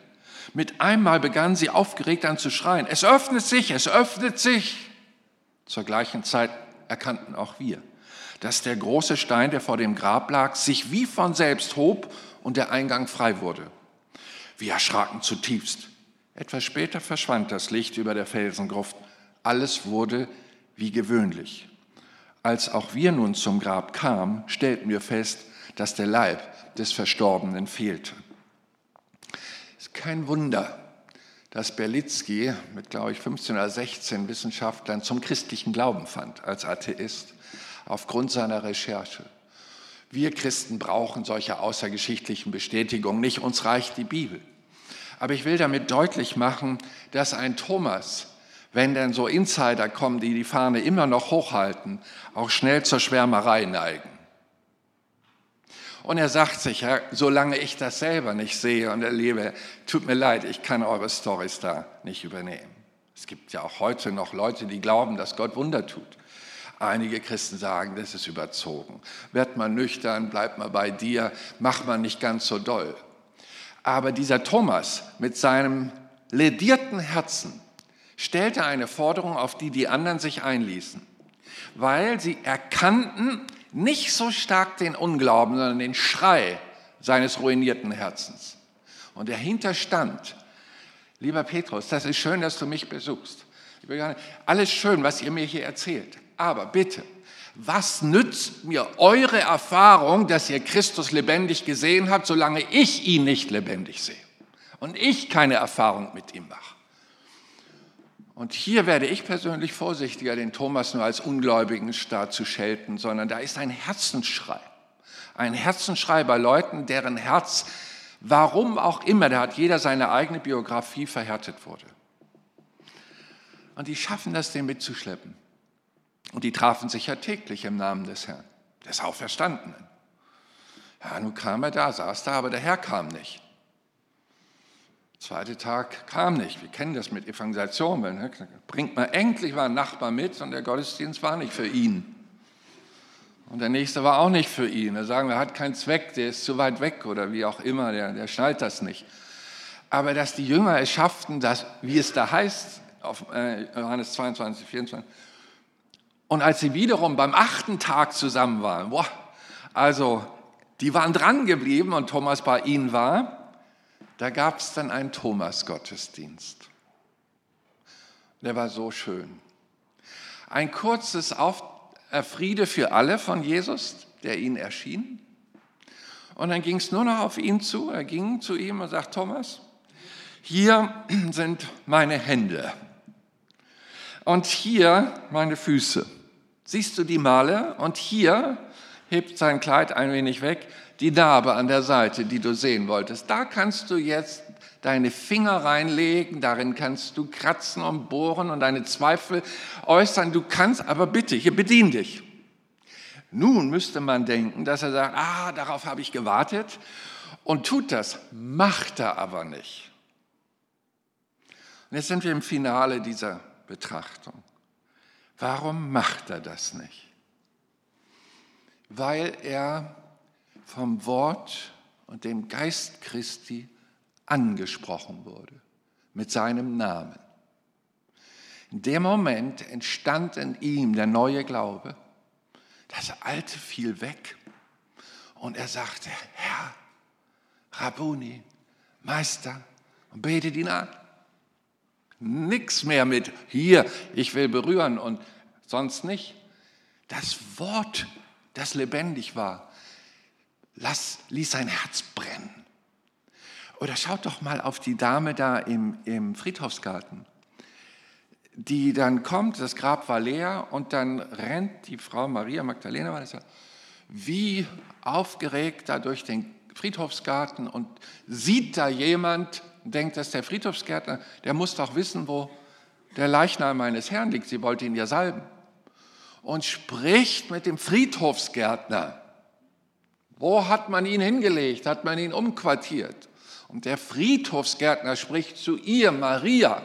Mit einmal begann sie aufgeregt an zu schreien. Es öffnet sich, es öffnet sich. Zur gleichen Zeit erkannten auch wir, dass der große Stein, der vor dem Grab lag, sich wie von selbst hob und der Eingang frei wurde. Wir erschraken zutiefst. Etwas später verschwand das Licht über der Felsengruft. Alles wurde wie gewöhnlich. Als auch wir nun zum Grab kamen, stellten wir fest, dass der Leib des Verstorbenen fehlte. Es ist kein Wunder, dass Berlitzky mit, glaube ich, 15 oder 16 Wissenschaftlern zum christlichen Glauben fand als Atheist, aufgrund seiner Recherche. Wir Christen brauchen solche außergeschichtlichen Bestätigungen nicht, uns reicht die Bibel. Aber ich will damit deutlich machen, dass ein Thomas, wenn denn so Insider kommen, die die Fahne immer noch hochhalten, auch schnell zur Schwärmerei neigen. Und er sagt sich, Herr, solange ich das selber nicht sehe und erlebe, tut mir leid, ich kann eure Storys da nicht übernehmen. Es gibt ja auch heute noch Leute, die glauben, dass Gott Wunder tut. Einige Christen sagen, das ist überzogen. Werd mal nüchtern, bleib mal bei dir, mach mal nicht ganz so doll. Aber dieser Thomas mit seinem ledierten Herzen stellte eine Forderung, auf die die anderen sich einließen, weil sie erkannten, nicht so stark den Unglauben, sondern den Schrei seines ruinierten Herzens. Und dahinter stand, lieber Petrus, das ist schön, dass du mich besuchst. Alles schön, was ihr mir hier erzählt. Aber bitte, was nützt mir eure Erfahrung, dass ihr Christus lebendig gesehen habt, solange ich ihn nicht lebendig sehe und ich keine Erfahrung mit ihm mache? Und hier werde ich persönlich vorsichtiger, den Thomas nur als ungläubigen Staat zu schelten, sondern da ist ein Herzensschrei. Ein Herzensschrei bei Leuten, deren Herz, warum auch immer, da hat jeder seine eigene Biografie verhärtet wurde. Und die schaffen das, den mitzuschleppen. Und die trafen sich ja täglich im Namen des Herrn, des Auferstandenen. Ja, nun kam er da, saß da, aber der Herr kam nicht. Zweiter Tag kam nicht. Wir kennen das mit Evangelisation. Ne? Bringt man endlich mal einen Nachbar mit und der Gottesdienst war nicht für ihn. Und der nächste war auch nicht für ihn. Da sagen wir, hat keinen Zweck, der ist zu weit weg oder wie auch immer, der, der schnallt das nicht. Aber dass die Jünger es schafften, dass, wie es da heißt, auf äh, Johannes 22, 24, und als sie wiederum beim achten Tag zusammen waren, boah, Also, die waren dran geblieben und Thomas bei ihnen war. Da gab es dann einen Thomas-Gottesdienst. Der war so schön. Ein kurzes Auf äh, Friede für alle von Jesus, der ihnen erschien. Und dann ging es nur noch auf ihn zu. Er ging zu ihm und sagt, Thomas, hier sind meine Hände und hier meine Füße. Siehst du die Male? Und hier hebt sein Kleid ein wenig weg, die Narbe an der Seite, die du sehen wolltest. Da kannst du jetzt deine Finger reinlegen, darin kannst du kratzen und bohren und deine Zweifel äußern. Du kannst, aber bitte, hier bedien dich. Nun müsste man denken, dass er sagt, ah, darauf habe ich gewartet und tut das, macht er aber nicht. Und jetzt sind wir im Finale dieser Betrachtung. Warum macht er das nicht? Weil er vom Wort und dem Geist Christi angesprochen wurde mit seinem Namen. In dem Moment entstand in ihm der neue Glaube. Das Alte fiel weg und er sagte, Herr, Rabuni, Meister, und betet ihn an. Nichts mehr mit hier, ich will berühren und sonst nicht. Das Wort, das lebendig war, lass, ließ sein Herz brennen. Oder schaut doch mal auf die Dame da im, im Friedhofsgarten, die dann kommt, das Grab war leer und dann rennt die Frau Maria Magdalena, war das ja, wie aufgeregt da durch den Friedhofsgarten und sieht da jemand, denkt, dass der Friedhofsgärtner, der muss doch wissen, wo der Leichnam meines Herrn liegt. Sie wollte ihn ja salben. Und spricht mit dem Friedhofsgärtner. Wo hat man ihn hingelegt? Hat man ihn umquartiert? Und der Friedhofsgärtner spricht zu ihr, Maria.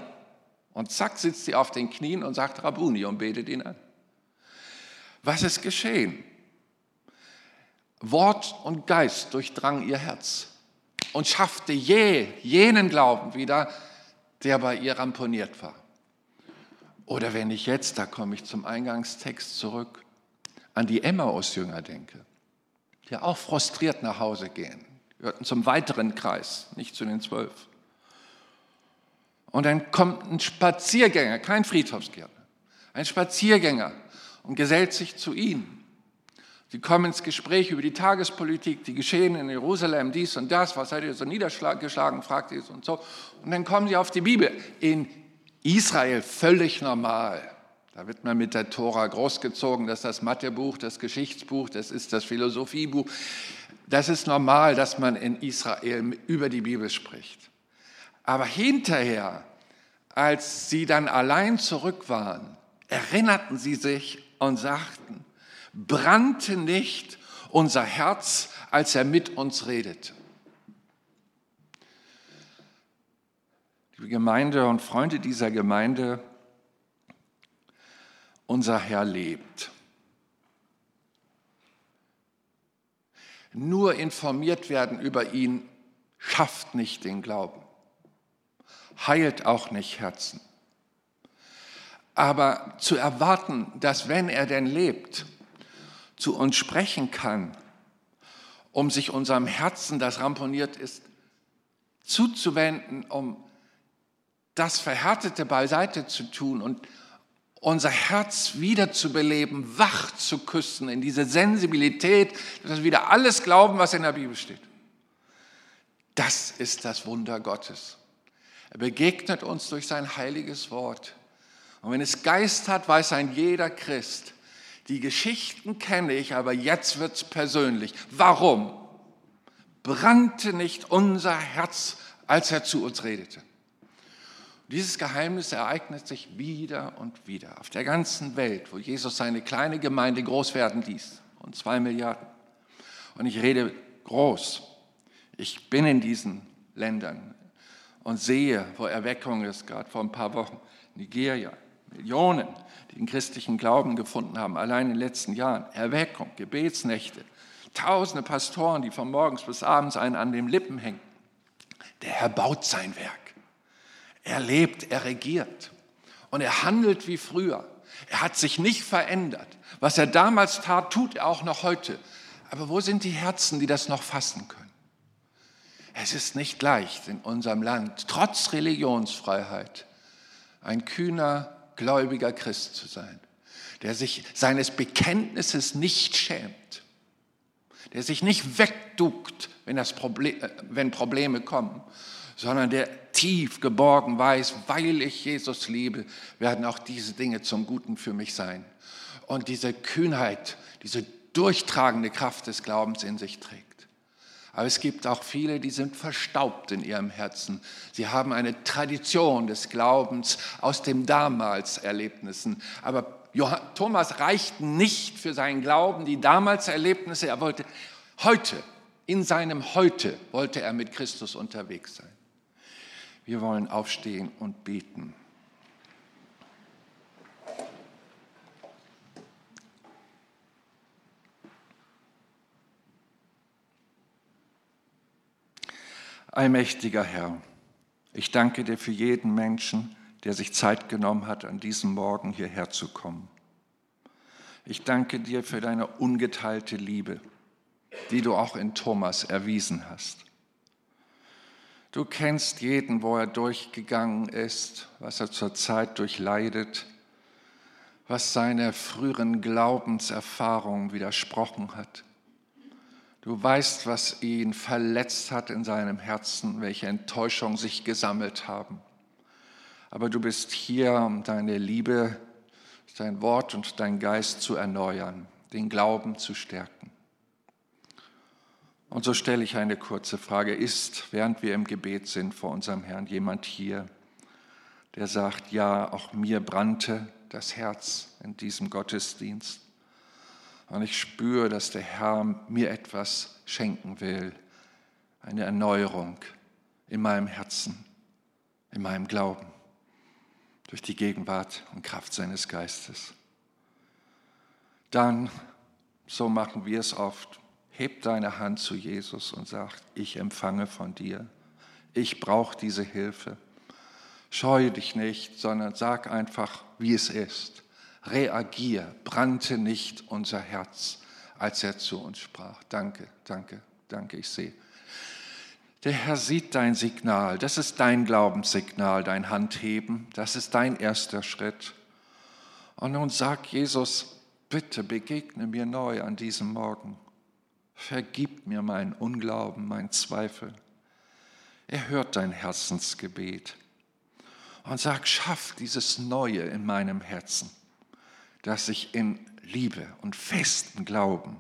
Und zack sitzt sie auf den Knien und sagt Rabuni und betet ihn an. Was ist geschehen? Wort und Geist durchdrang ihr Herz und schaffte je jenen Glauben wieder, der bei ihr ramponiert war. Oder wenn ich jetzt, da komme ich zum Eingangstext zurück, an die Emmaus-Jünger denke, die auch frustriert nach Hause gehen, gehörten zum weiteren Kreis, nicht zu den zwölf. Und dann kommt ein Spaziergänger, kein Friedhofsgärtner, ein Spaziergänger und gesellt sich zu ihnen. Sie kommen ins Gespräch über die Tagespolitik, die Geschehen in Jerusalem, dies und das, was seid ihr so niedergeschlagen, fragt ihr und so. Und dann kommen sie auf die Bibel. In Israel völlig normal. Da wird man mit der Tora großgezogen, das ist das Mathebuch, das Geschichtsbuch, das ist das Philosophiebuch. Das ist normal, dass man in Israel über die Bibel spricht. Aber hinterher, als sie dann allein zurück waren, erinnerten sie sich und sagten, brannte nicht unser Herz, als er mit uns redete. Liebe Gemeinde und Freunde dieser Gemeinde, unser Herr lebt. Nur informiert werden über ihn schafft nicht den Glauben, heilt auch nicht Herzen. Aber zu erwarten, dass wenn er denn lebt, zu uns sprechen kann, um sich unserem Herzen, das ramponiert ist, zuzuwenden, um das Verhärtete beiseite zu tun und unser Herz wiederzubeleben, wach zu küssen in diese Sensibilität, dass wir wieder alles glauben, was in der Bibel steht. Das ist das Wunder Gottes. Er begegnet uns durch sein heiliges Wort. Und wenn es Geist hat, weiß ein jeder Christ, die Geschichten kenne ich, aber jetzt wird es persönlich. Warum? Brannte nicht unser Herz, als er zu uns redete? Dieses Geheimnis ereignet sich wieder und wieder auf der ganzen Welt, wo Jesus seine kleine Gemeinde groß werden ließ. Und zwei Milliarden. Und ich rede groß. Ich bin in diesen Ländern und sehe, wo Erweckung ist, gerade vor ein paar Wochen. Nigeria, Millionen die den christlichen Glauben gefunden haben, allein in den letzten Jahren. Erweckung, Gebetsnächte, tausende Pastoren, die von morgens bis abends einen an den Lippen hängen. Der Herr baut sein Werk. Er lebt, er regiert und er handelt wie früher. Er hat sich nicht verändert. Was er damals tat, tut er auch noch heute. Aber wo sind die Herzen, die das noch fassen können? Es ist nicht leicht in unserem Land, trotz Religionsfreiheit, ein kühner, gläubiger Christ zu sein, der sich seines Bekenntnisses nicht schämt, der sich nicht wegduckt, wenn, Problem, äh, wenn Probleme kommen, sondern der tief geborgen weiß, weil ich Jesus liebe, werden auch diese Dinge zum Guten für mich sein. Und diese Kühnheit, diese durchtragende Kraft des Glaubens in sich trägt. Aber es gibt auch viele, die sind verstaubt in ihrem Herzen. Sie haben eine Tradition des Glaubens aus den damals Erlebnissen. Aber Thomas reicht nicht für seinen Glauben die damals Erlebnisse. Er wollte heute, in seinem Heute, wollte er mit Christus unterwegs sein. Wir wollen aufstehen und beten. Allmächtiger Herr, ich danke dir für jeden Menschen, der sich Zeit genommen hat, an diesem Morgen hierher zu kommen. Ich danke dir für deine ungeteilte Liebe, die du auch in Thomas erwiesen hast. Du kennst jeden, wo er durchgegangen ist, was er zurzeit durchleidet, was seine früheren Glaubenserfahrungen widersprochen hat. Du weißt, was ihn verletzt hat in seinem Herzen, welche Enttäuschungen sich gesammelt haben. Aber du bist hier, um deine Liebe, dein Wort und dein Geist zu erneuern, den Glauben zu stärken. Und so stelle ich eine kurze Frage. Ist, während wir im Gebet sind vor unserem Herrn, jemand hier, der sagt, ja, auch mir brannte das Herz in diesem Gottesdienst? Und ich spüre, dass der Herr mir etwas schenken will, eine Erneuerung in meinem Herzen, in meinem Glauben, durch die Gegenwart und Kraft seines Geistes. Dann, so machen wir es oft, heb deine Hand zu Jesus und sag, ich empfange von dir, ich brauche diese Hilfe. Scheue dich nicht, sondern sag einfach, wie es ist reagier, brannte nicht unser Herz, als er zu uns sprach. Danke, danke, danke, ich sehe. Der Herr sieht dein Signal, das ist dein Glaubenssignal, dein Handheben, das ist dein erster Schritt. Und nun sagt Jesus, bitte begegne mir neu an diesem Morgen. Vergib mir meinen Unglauben, meinen Zweifel. Er hört dein Herzensgebet und sagt, schaff dieses Neue in meinem Herzen dass ich in Liebe und festen Glauben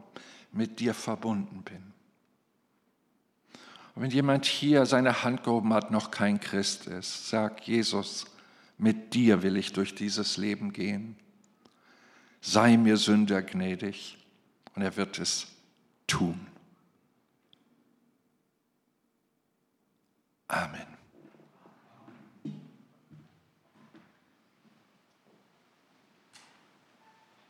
mit dir verbunden bin. Und wenn jemand hier seine Hand gehoben hat, noch kein Christ ist, sag Jesus, mit dir will ich durch dieses Leben gehen. Sei mir Sünder gnädig und er wird es tun. Amen.